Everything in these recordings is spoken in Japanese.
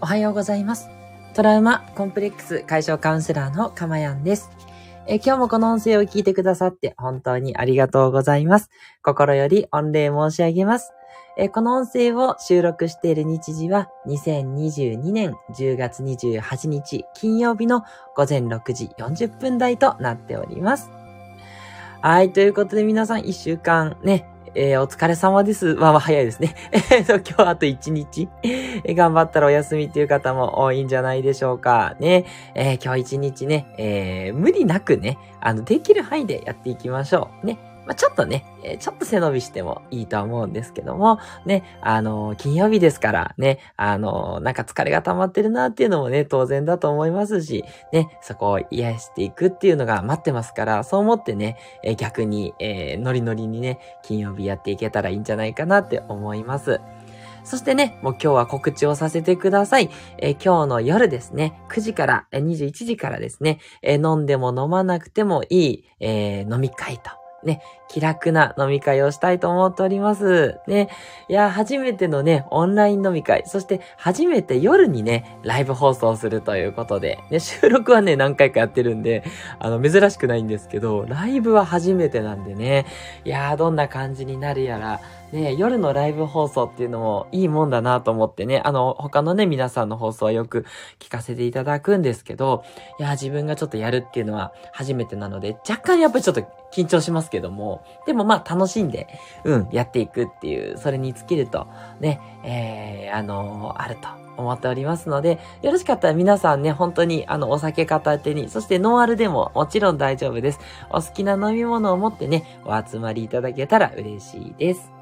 おはようございます。トラウマコンプレックス解消カウンセラーのかまやんです。え今日もこの音声を聞いてくださって本当にありがとうございます。心より御礼申し上げます。えこの音声を収録している日時は2022年10月28日金曜日の午前6時40分台となっております。はい、ということで皆さん一週間ね、えー、お疲れ様です。まあまあ早いですね。えっと、今日あと1日、え頑張ったらお休みっていう方も多いんじゃないでしょうか。ね。えー、今日1日ね、えー、無理なくね、あの、できる範囲でやっていきましょう。ね。まあ、ちょっとね、えー、ちょっと背伸びしてもいいと思うんですけども、ね、あのー、金曜日ですからね、あのー、なんか疲れが溜まってるなっていうのもね、当然だと思いますし、ね、そこを癒していくっていうのが待ってますから、そう思ってね、え逆に、えノリノリにね、金曜日やっていけたらいいんじゃないかなって思います。そしてね、もう今日は告知をさせてください。えー、今日の夜ですね、9時から、21時からですね、えー、飲んでも飲まなくてもいい、えー、飲み会とね、気楽な飲み会をしたいと思っております。ね。いや、初めてのね、オンライン飲み会、そして初めて夜にね、ライブ放送するということで、ね、収録はね、何回かやってるんで、あの、珍しくないんですけど、ライブは初めてなんでね、いやー、どんな感じになるやら、ね、夜のライブ放送っていうのもいいもんだなと思ってね、あの、他のね、皆さんの放送はよく聞かせていただくんですけど、いや、自分がちょっとやるっていうのは初めてなので、若干やっぱりちょっと緊張しますけども、でもまあ楽しんで、うん、やっていくっていう、それに尽きると、ね、えー、あのー、あると思っておりますので、よろしかったら皆さんね、本当にあの、お酒片手に、そしてノンアルでももちろん大丈夫です。お好きな飲み物を持ってね、お集まりいただけたら嬉しいです。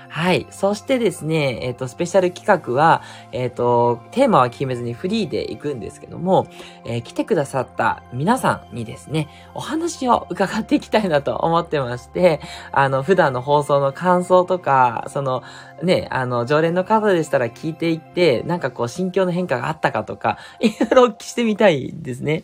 はい。そしてですね、えっ、ー、と、スペシャル企画は、えっ、ー、と、テーマは決めずにフリーで行くんですけども、えー、来てくださった皆さんにですね、お話を伺っていきたいなと思ってまして、あの、普段の放送の感想とか、その、ね、あの、常連の方でしたら聞いていって、なんかこう、心境の変化があったかとか、いろいろお聞きしてみたいですね。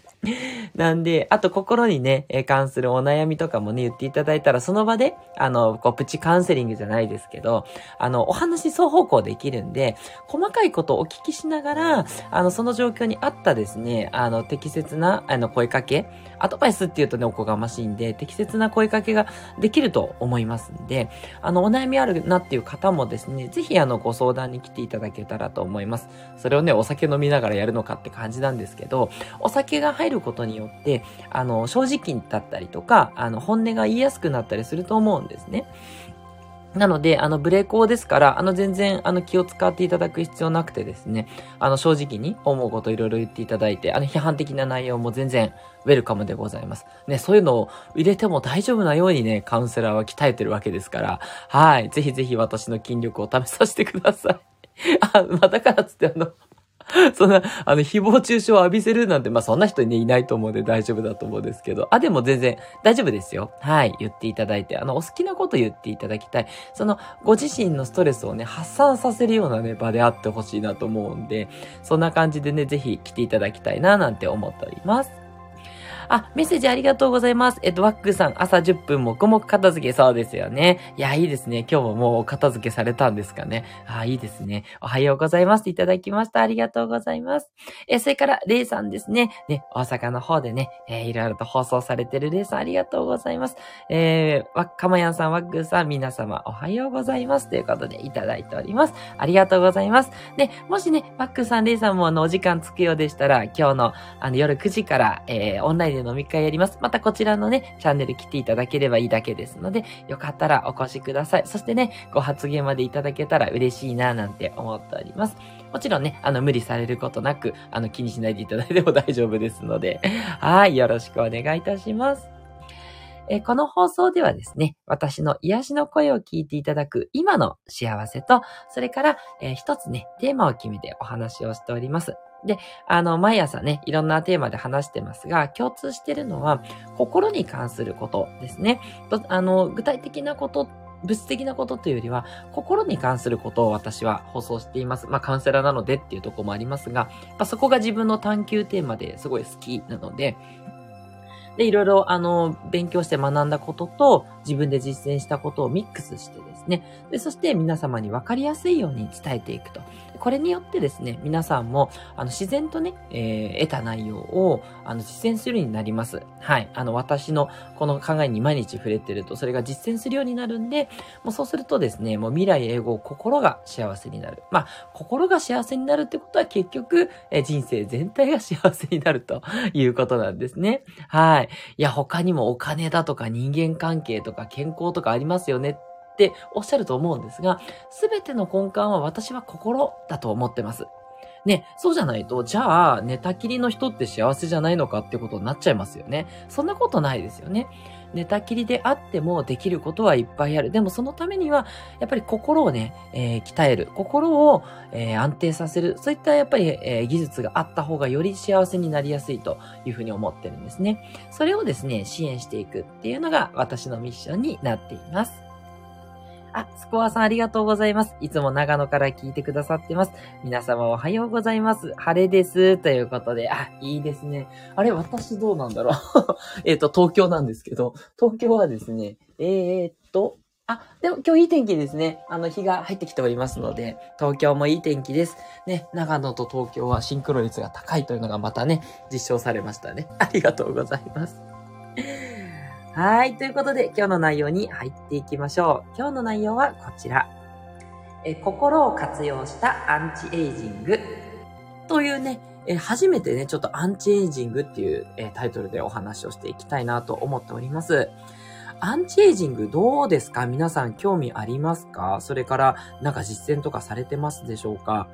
なんで、あと心にね、関するお悩みとかもね、言っていただいたら、その場で、あの、こう、プチカウンセリングじゃないですけど、あの、お話双方向できるんで、細かいことをお聞きしながら、あの、その状況に合ったですね、あの、適切な、あの、声かけ、アドバイスって言うとね、おこがましいんで、適切な声かけができると思いますんで、あの、お悩みあるなっていう方もですね、ぜひあの、ご相談に来ていただけたらと思います。それをね、お酒飲みながらやるのかって感じなんですけど、お酒が入ることによって、あの、正直だったりとか、あの、本音が言いやすくなったりすると思うんですね。なので、あの、ブレーコーですから、あの、全然、あの、気を使っていただく必要なくてですね、あの、正直に思うこといろいろ言っていただいて、あの、批判的な内容も全然、ウェルカムでございます。ね、そういうのを入れても大丈夫なようにね、カウンセラーは鍛えてるわけですから、はい。ぜひぜひ私の筋力を試させてください。あ、まあ、だからつってあの、そんな、あの、誹謗中傷を浴びせるなんて、まあ、そんな人ね、いないと思うんで大丈夫だと思うんですけど、あ、でも全然大丈夫ですよ。はい、言っていただいて、あの、お好きなこと言っていただきたい。その、ご自身のストレスをね、発散させるようなね、場であってほしいなと思うんで、そんな感じでね、ぜひ来ていただきたいな、なんて思っております。あ、メッセージありがとうございます。えっと、ワックさん、朝10分黙々片付け、そうですよね。いや、いいですね。今日ももう片付けされたんですかね。あ、いいですね。おはようございます。いただきました。ありがとうございます。え、それから、レイさんですね。ね、大阪の方でね、えー、いろいろと放送されてるレイさん、ありがとうございます。えー、わ、かまやんさん、ワックさん、皆様、おはようございます。ということで、いただいております。ありがとうございます。ね、もしね、ワックさん、レイさんもあの、お時間つくようでしたら、今日の、あの、夜9時から、えー、オンラインで飲み会やります。またこちらのね、チャンネル来ていただければいいだけですので、よかったらお越しください。そしてね、ご発言までいただけたら嬉しいななんて思っております。もちろんね、あの、無理されることなく、あの、気にしないでいただいても大丈夫ですので、はい、よろしくお願いいたします。えこの放送ではですね、私の癒しの声を聞いていただく今の幸せと、それから、えー、一つね、テーマを決めてお話をしております。で、あの、毎朝ね、いろんなテーマで話してますが、共通してるのは、心に関することですね。あの、具体的なこと物質的なことというよりは、心に関することを私は放送しています。まあ、カウンセラーなのでっていうところもありますが、まあ、そこが自分の探求テーマですごい好きなので、で、いろいろ、あの、勉強して学んだことと、自分で実践したことをミックスしてですね、で、そして皆様に分かりやすいように伝えていくと。これによってですね、皆さんも、あの、自然とね、えー、得た内容を、あの、実践するようになります。はい。あの、私のこの考えに毎日触れてると、それが実践するようになるんで、もうそうするとですね、もう未来英語、心が幸せになる。まあ、心が幸せになるってことは結局、えー、人生全体が幸せになると いうことなんですね。はい。いや、他にもお金だとか人間関係とか健康とかありますよねっておっしゃると思うんですが、すべての根幹は私は心だと思ってます。ね、そうじゃないと、じゃあ、寝たきりの人って幸せじゃないのかってことになっちゃいますよね。そんなことないですよね。寝たきりであってもできることはいっぱいある。でもそのためには、やっぱり心をね、えー、鍛える。心を、えー、安定させる。そういったやっぱり、えー、技術があった方がより幸せになりやすいというふうに思ってるんですね。それをですね、支援していくっていうのが私のミッションになっています。あ、スコアさんありがとうございます。いつも長野から聞いてくださってます。皆様おはようございます。晴れです。ということで、あ、いいですね。あれ、私どうなんだろう えっと、東京なんですけど、東京はですね、えー、っと、あ、でも今日いい天気ですね。あの、日が入ってきておりますので、東京もいい天気です。ね、長野と東京はシンクロ率が高いというのがまたね、実証されましたね。ありがとうございます。はい。ということで、今日の内容に入っていきましょう。今日の内容はこちら。え心を活用したアンチエイジングというね、え初めてね、ちょっとアンチエイジングっていう、えタイトルでお話をしていきたいなと思っております。アンチエイジングどうですか？皆さん興味ありますか？それからなんか実践とかされてますでしょうか？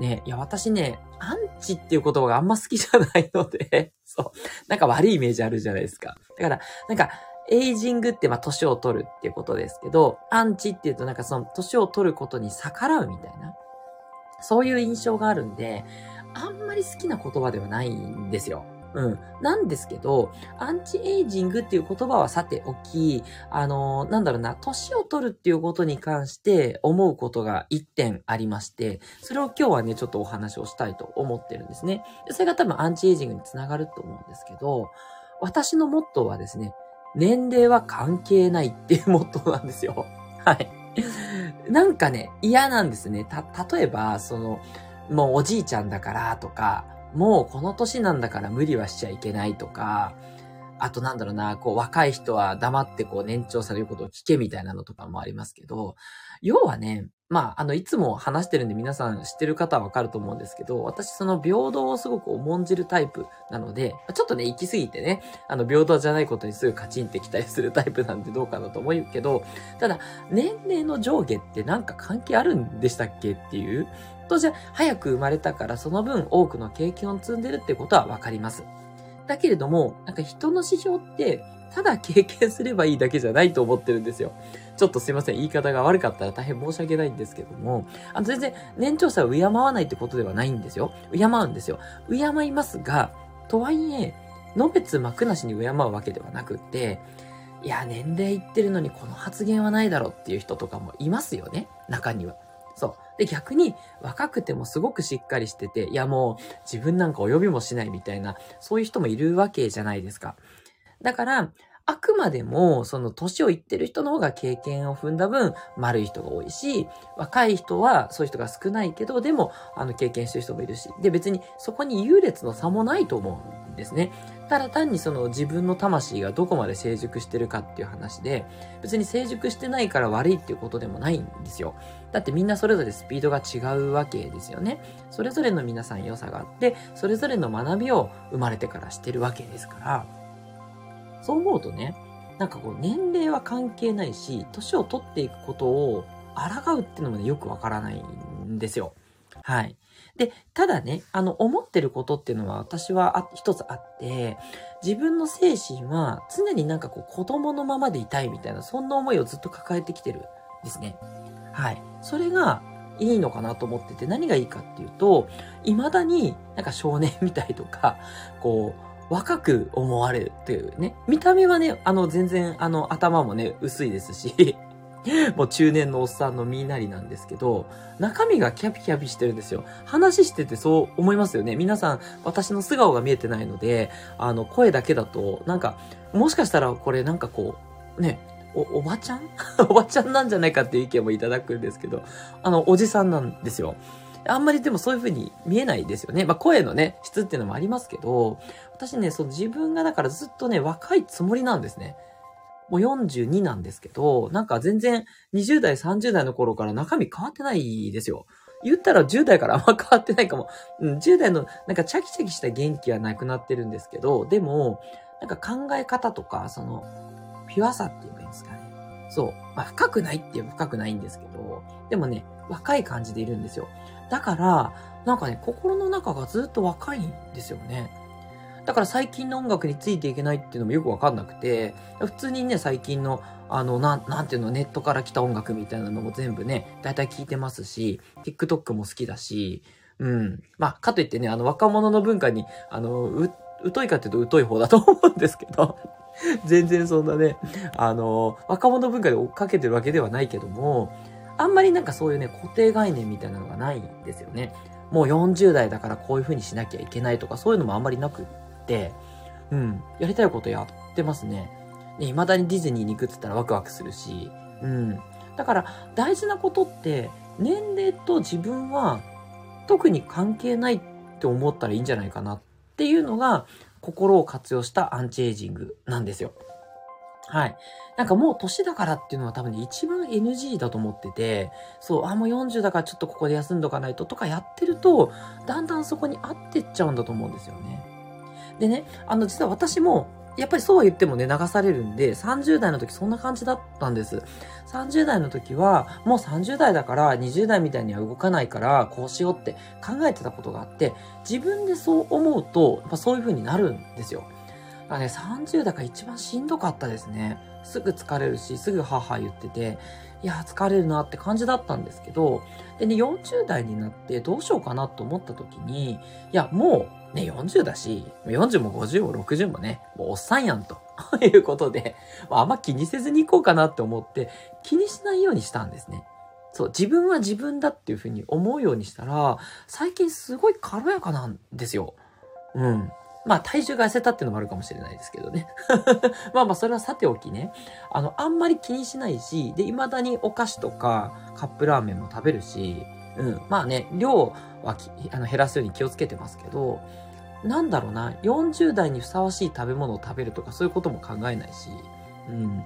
ね、いや、私ね、アンチっていう言葉があんま好きじゃないので そう、なんか悪いイメージあるじゃないですか。だから、なんか、エイジングってまあ年を取るっていうことですけど、アンチっていうとなんかその年を取ることに逆らうみたいな、そういう印象があるんで、あんまり好きな言葉ではないんですよ。うん。なんですけど、アンチエイジングっていう言葉はさておき、あのー、なんだろうな、年を取るっていうことに関して思うことが一点ありまして、それを今日はね、ちょっとお話をしたいと思ってるんですね。それが多分アンチエイジングにつながると思うんですけど、私のモットーはですね、年齢は関係ないっていうモットーなんですよ。はい。なんかね、嫌なんですね。た、例えば、その、もうおじいちゃんだからとか、もうこの年なんだから無理はしちゃいけないとか、あとなんだろうな、こう若い人は黙ってこう年長されることを聞けみたいなのとかもありますけど、要はね、まあ、あの、いつも話してるんで皆さん知ってる方はわかると思うんですけど、私その平等をすごく重んじるタイプなので、ちょっとね、行き過ぎてね、あの、平等じゃないことにすぐカチンって期待するタイプなんでどうかなと思うけど、ただ、年齢の上下ってなんか関係あるんでしたっけっていうと、じゃ早く生まれたからその分多くの経験を積んでるってことはわかります。だけれども、なんか人の指標って、ただ経験すればいいだけじゃないと思ってるんですよ。ちょっとすいません。言い方が悪かったら大変申し訳ないんですけども、あの全然年長者を敬わないってことではないんですよ。敬うんですよ。敬いますが、とはいえ、のべつ幕なしに敬うわけではなくって、いや、年齢いってるのにこの発言はないだろうっていう人とかもいますよね。中には。そう。で、逆に若くてもすごくしっかりしてて、いやもう自分なんか及びもしないみたいな、そういう人もいるわけじゃないですか。だから、あくまでも、その年をいってる人の方が経験を踏んだ分、丸い人が多いし、若い人はそういう人が少ないけど、でも、あの、経験してる人もいるし、で、別にそこに優劣の差もないと思うんですね。ただ単にその自分の魂がどこまで成熟してるかっていう話で、別に成熟してないから悪いっていうことでもないんですよ。だってみんなそれぞれスピードが違うわけですよね。それぞれの皆さん良さがあって、それぞれの学びを生まれてからしてるわけですから、そう思うとね、なんかこう年齢は関係ないし、年を取っていくことを抗うっていうのもね、よくわからないんですよ。はい。で、ただね、あの、思ってることっていうのは私は一つあって、自分の精神は常になんかこう子供のままでいたいみたいな、そんな思いをずっと抱えてきてるんですね。はい。それがいいのかなと思ってて、何がいいかっていうと、未だになんか少年みたいとか、こう、若く思われるっていうね。見た目はね、あの、全然、あの、頭もね、薄いですし、もう中年のおっさんのみんなりなんですけど、中身がキャピキャピしてるんですよ。話しててそう思いますよね。皆さん、私の素顔が見えてないので、あの、声だけだと、なんか、もしかしたらこれなんかこう、ね、お、おばちゃん？おばちゃんなんじゃないかっていう意見もいただくんですけど、あの、おじさんなんですよ。あんまりでもそういう風に見えないですよね。まあ声のね、質っていうのもありますけど、私ね、そう自分がだからずっとね、若いつもりなんですね。もう42なんですけど、なんか全然20代、30代の頃から中身変わってないですよ。言ったら10代からあんま変わってないかも。うん、10代のなんかチャキチャキした元気はなくなってるんですけど、でも、なんか考え方とか、その、ピュアさって言えばいいんですかね。そう。まあ、深くないって言えば深くないんですけど、でもね、若い感じでいるんですよ。だから、なんかね、心の中がずっと若いんですよね。だから最近の音楽についていけないっていうのもよくわかんなくて、普通にね、最近の、あの、なん、なんていうの、ネットから来た音楽みたいなのも全部ね、だいたい聞いてますし、TikTok も好きだし、うん。まあ、かといってね、あの、若者の文化に、あの、う、疎いかっていうと疎い方だと思うんですけど、全然そんなね、あの、若者文化で追っかけてるわけではないけども、あんまりなんかそういうね、固定概念みたいなのがないんですよね。もう40代だからこういう風にしなきゃいけないとか、そういうのもあんまりなくっ、うん、やりたいことやってますね。ね、未だにディズニーに行くって言ったらワクワクするし、うん。だから大事なことって、年齢と自分は特に関係ないって思ったらいいんじゃないかなっていうのが、心を活用したアンチエイジングなんですよ。はい。なんかもう年だからっていうのは多分ね、一番 NG だと思ってて、そう、あ、もう40だからちょっとここで休んどかないととかやってると、だんだんそこに合ってっちゃうんだと思うんですよね。でね、あの、実は私もやっぱりそうは言ってもね、流されるんで、30代の時そんな感じだったんです。30代の時は、もう30代だから20代みたいには動かないから、こうしようって考えてたことがあって、自分でそう思うと、やっぱそういう風になるんですよ。だからね、30代が一番しんどかったですね。すぐ疲れるし、すぐ母言ってて、いや、疲れるなって感じだったんですけど、でね、40代になってどうしようかなと思った時に、いや、もう、ね、40だし、40も50も60もね、もうおっさんやんと いうことで、あんま気にせずに行こうかなって思って、気にしないようにしたんですね。そう、自分は自分だっていうふうに思うようにしたら、最近すごい軽やかなんですよ。うん。まあ体重が痩せたっていうのもあるかもしれないですけどね。まあまあそれはさておきね。あの、あんまり気にしないし、で、未だにお菓子とかカップラーメンも食べるし、うん。まあね、量はあの減らすように気をつけてますけど、なんだろうな、40代にふさわしい食べ物を食べるとかそういうことも考えないし、うん。で、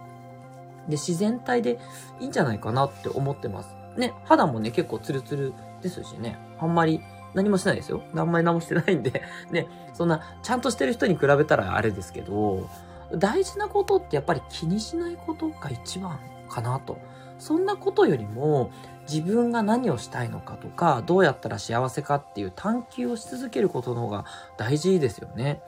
自然体でいいんじゃないかなって思ってます。ね、肌もね、結構ツルツルですしね、あんまり何もしてないですよ。あんまり何もしてないんで、ね、そんな、ちゃんとしてる人に比べたらあれですけど、大事なことってやっぱり気にしないことが一番かなと。そんなことよりも、自分が何をしたいのかとか、どうやったら幸せかっていう探求をし続けることの方が大事ですよね。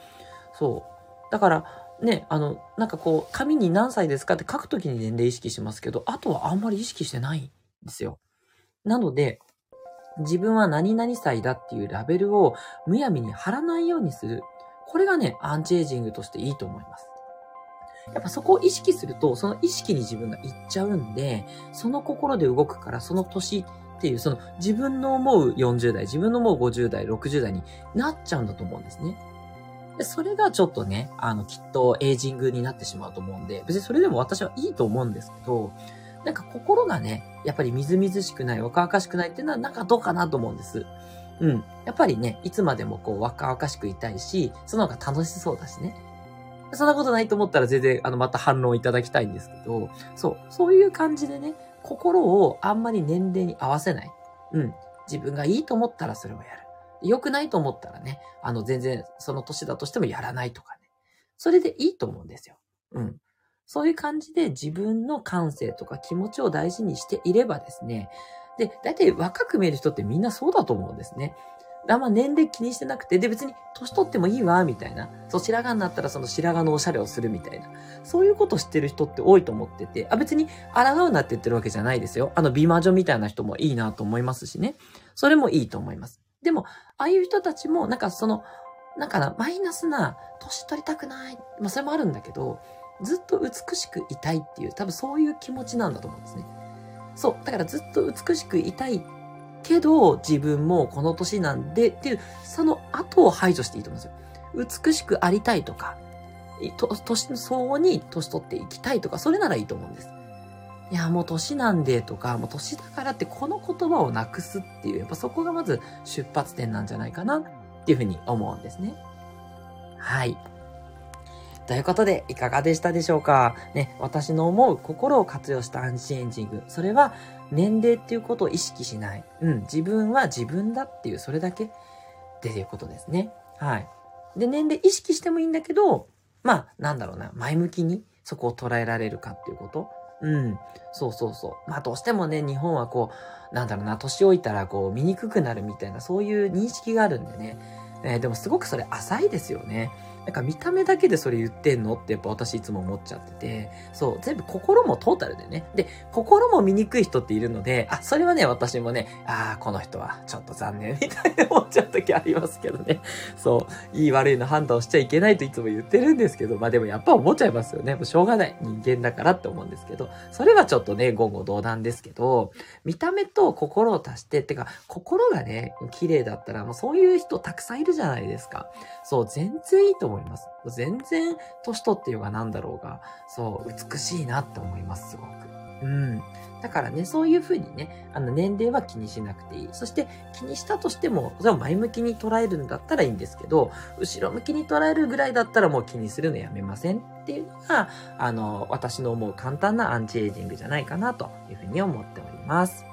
そう。だから、ね、あの、なんかこう、紙に何歳ですかって書くときに年齢意識しますけど、あとはあんまり意識してないんですよ。なので、自分は何々歳だっていうラベルをむやみに貼らないようにする。これがね、アンチエイジングとしていいと思います。やっぱそこを意識すると、その意識に自分がいっちゃうんで、その心で動くから、その年っていう、その自分の思う40代、自分の思う50代、60代になっちゃうんだと思うんですね。で、それがちょっとね、あの、きっとエイジングになってしまうと思うんで、別にそれでも私はいいと思うんですけど、なんか心がね、やっぱりみずみずしくない、若々しくないっていうのはなんかどうかなと思うんです。うん。やっぱりね、いつまでもこう若々しくいたいし、その方が楽しそうだしね。そんなことないと思ったら全然、あの、また反論いただきたいんですけど、そう、そういう感じでね、心をあんまり年齢に合わせない。うん。自分がいいと思ったらそれをやる。良くないと思ったらね、あの、全然その年だとしてもやらないとかね。それでいいと思うんですよ。うん。そういう感じで自分の感性とか気持ちを大事にしていればですね、で、大体若く見える人ってみんなそうだと思うんですね。あんま年齢気にしてなくて、で別に年取ってもいいわ、みたいな。そう、白髪になったらその白髪のおしゃれをするみたいな。そういうことしてる人って多いと思ってて、あ、別に抗うなって言ってるわけじゃないですよ。あの、美魔女みたいな人もいいなと思いますしね。それもいいと思います。でも、ああいう人たちも、なんかその、なんかな、マイナスな、年取りたくない。まあ、それもあるんだけど、ずっと美しくいたいっていう、多分そういう気持ちなんだと思うんですね。そう。だからずっと美しくいたいけど、自分もこの年なんでっていう、その後を排除していいと思うんですよ。美しくありたいとか、と、年の相応に年取っていきたいとか、それならいいと思うんです。いや、もう年なんでとか、もう年だからってこの言葉をなくすっていう、やっぱそこがまず出発点なんじゃないかなっていうふうに思うんですね。はい。ということで、いかがでしたでしょうか？ね、私の思う心を活用したアンチエンジング。それは、年齢っていうことを意識しない。うん、自分は自分だっていう、それだけっていうことですね。はい。で、年齢意識してもいいんだけど、まあ、なんだろうな、前向きにそこを捉えられるかっていうこと。うん。そうそうそう。まあどうしてもね、日本はこう、なんだろうな、年老いたらこう、見にくくなるみたいな、そういう認識があるんでね。えー、でもすごくそれ浅いですよね。なんか見た目だけでそれ言ってんのってやっぱ私いつも思っちゃってて、そう、全部心もトータルでね。で、心も見にくい人っているので、あ、それはね、私もね、ああ、この人はちょっと残念みたいな思っちゃう時ありますけどね。そう、いい悪いの判断をしちゃいけないといつも言ってるんですけど、まあでもやっぱ思っちゃいますよね。もうしょうがない。人間だからって思うんですけど、それはちょっとね、言語道断ですけど、見た目と心を足して、ってか、心がね、綺麗だったら、もうそういう人たくさんいるじゃないですか。そう、全然いいと思思います。全然、年取ってようがなんだろうが、そう、美しいなって思います、すごく。うん。だからね、そういうふうにね、あの、年齢は気にしなくていい。そして、気にしたとしても、それを前向きに捉えるんだったらいいんですけど、後ろ向きに捉えるぐらいだったらもう気にするのやめませんっていうのが、あの、私の思う簡単なアンチエイジングじゃないかなというふうに思っております。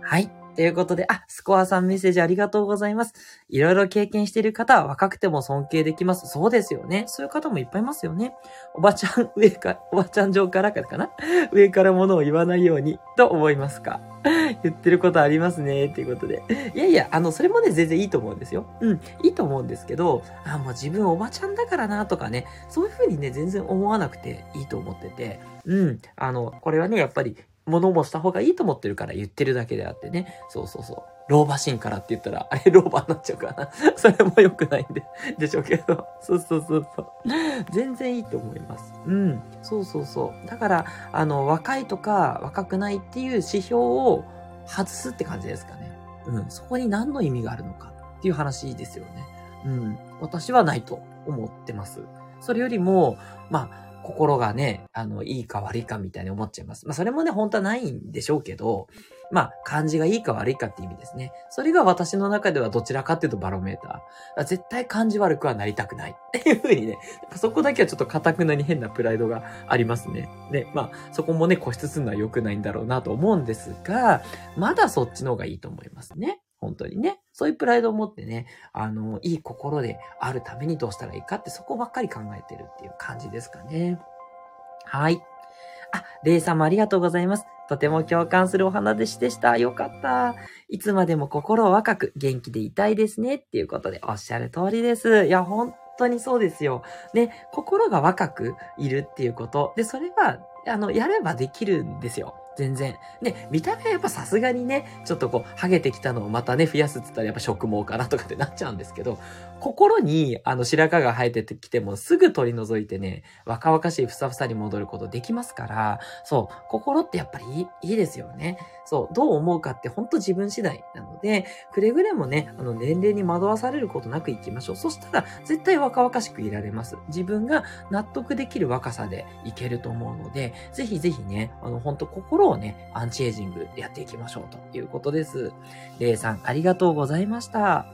はい。ということで、あ、スコアさんメッセージありがとうございます。いろいろ経験している方は若くても尊敬できます。そうですよね。そういう方もいっぱいいますよね。おばちゃん、上か、おばちゃん上からかな？上から物を言わないように、と思いますか？言ってることありますね、っていうことで。いやいや、あの、それもね、全然いいと思うんですよ。うん、いいと思うんですけど、あ、もう自分おばちゃんだからな、とかね、そういうふうにね、全然思わなくていいと思ってて、うん、あの、これはね、やっぱり物もした方がいいと思ってるから言ってるだけであってね。そうそうそう。老婆心からって言ったら、あれ老婆になっちゃうかな。それも良くないんで、でしょうけど。そうそうそうそう。全然いいと思います。うん。そうそうそう。だから、あの、若いとか若くないっていう指標を外すって感じですかね。うん。そこに何の意味があるのかっていう話ですよね。うん。私はないと思ってます。それよりも、まあ、心がね、あの、いいか悪いかみたいに思っちゃいます。まあ、それもね、本当はないんでしょうけど、まあ、漢字がいいか悪いかって意味ですね。それが私の中ではどちらかっていうとバロメーター。絶対漢字悪くはなりたくないっていうふうにね、そこだけはちょっと堅くなに変なプライドがありますね。で、まあ、そこもね、固執するのは良くないんだろうなと思うんですが、まだそっちの方がいいと思いますね。本当にね。そういうプライドを持ってね、あの、いい心であるためにどうしたらいいかってそこばっかり考えてるっていう感じですかね。はい。あ、レイさんもありがとうございます。とても共感するお話でした。よかった。いつまでも心を若く元気でいたいですね。っていうことでおっしゃる通りです。いや、本当にそうですよ。ね、心が若くいるっていうこと。で、それは、あの、やればできるんですよ。全然。で、見た目はやっぱさすがにね、ちょっとこう、ハゲてきたのをまたね、増やすって言ったらやっぱ植毛かなとかってなっちゃうんですけど、心に、あの、白髪が生えてきてもすぐ取り除いてね、若々しいふさふさに戻ることできますから、そう、心ってやっぱりいいいいですよね。そう、どう思うかってほんと自分次第なので、くれぐれもね、あの、年齢に惑わされることなく行きましょう。そしたら、絶対若々しくいられます。自分が納得できる若さでいけると思うので、ぜひぜひね、あの、ほんと心をね、アンチエイジングやっていきましょうということです。レイさん、ありがとうございました。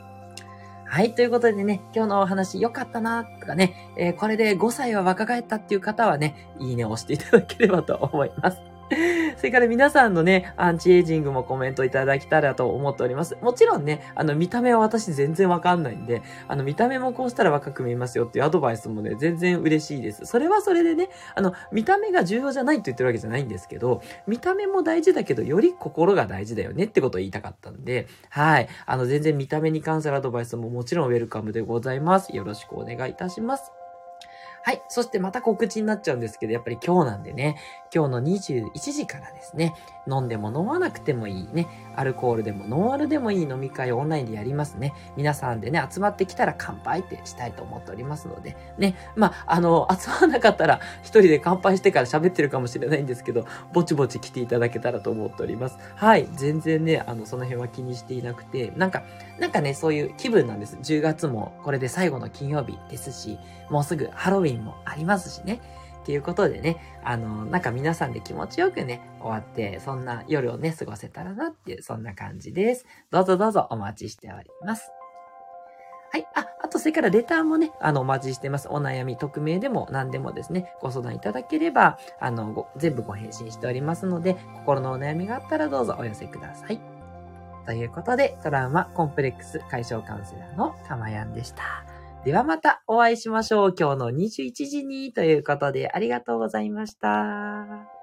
はい。ということでね、今日のお話良かったな、とかね、えー、これで5歳は若返ったっていう方はね、いいねを押していただければと思います。それから皆さんのね、アンチエイジングもコメントいただけたらと思っております。もちろんね、あの、見た目は私全然わかんないんで、あの、見た目もこうしたら若く見えますよっていうアドバイスもね、全然嬉しいです。それはそれでね、あの、見た目が重要じゃないと言ってるわけじゃないんですけど、見た目も大事だけど、より心が大事だよねってことを言いたかったんで、はい。あの、全然見た目に関するアドバイスももちろんウェルカムでございます。よろしくお願いいたします。はい。そしてまた告知になっちゃうんですけど、やっぱり今日なんでね、今日の21時からですね、飲んでも飲まなくてもいいね、アルコールでもノンアルでもいい飲み会をオンラインでやりますね。皆さんでね、集まってきたら乾杯ってしたいと思っておりますので、ね、まあ、あの、集まらなかったら一人で乾杯してから喋ってるかもしれないんですけど、ぼちぼち来ていただけたらと思っております。はい。全然ね、あの、その辺は気にしていなくて、なんか、なんかね、そういう気分なんです。10月もこれで最後の金曜日ですし、もうすぐハロウィンもありますしね。っていうことでね、あの、なんか皆さんで気持ちよくね、終わって、そんな夜をね、過ごせたらなっていう、そんな感じです。どうぞどうぞお待ちしております。はい。あ、あと、それからレターもね、あの、お待ちしてます。お悩み、匿名でも何でもですね、ご相談いただければ、あの、全部ご返信しておりますので、心のお悩みがあったらどうぞお寄せください。ということで、トラウマコンプレックス解消カウンセラーのかまやんでした。ではまたお会いしましょう。今日の21時にということでありがとうございました。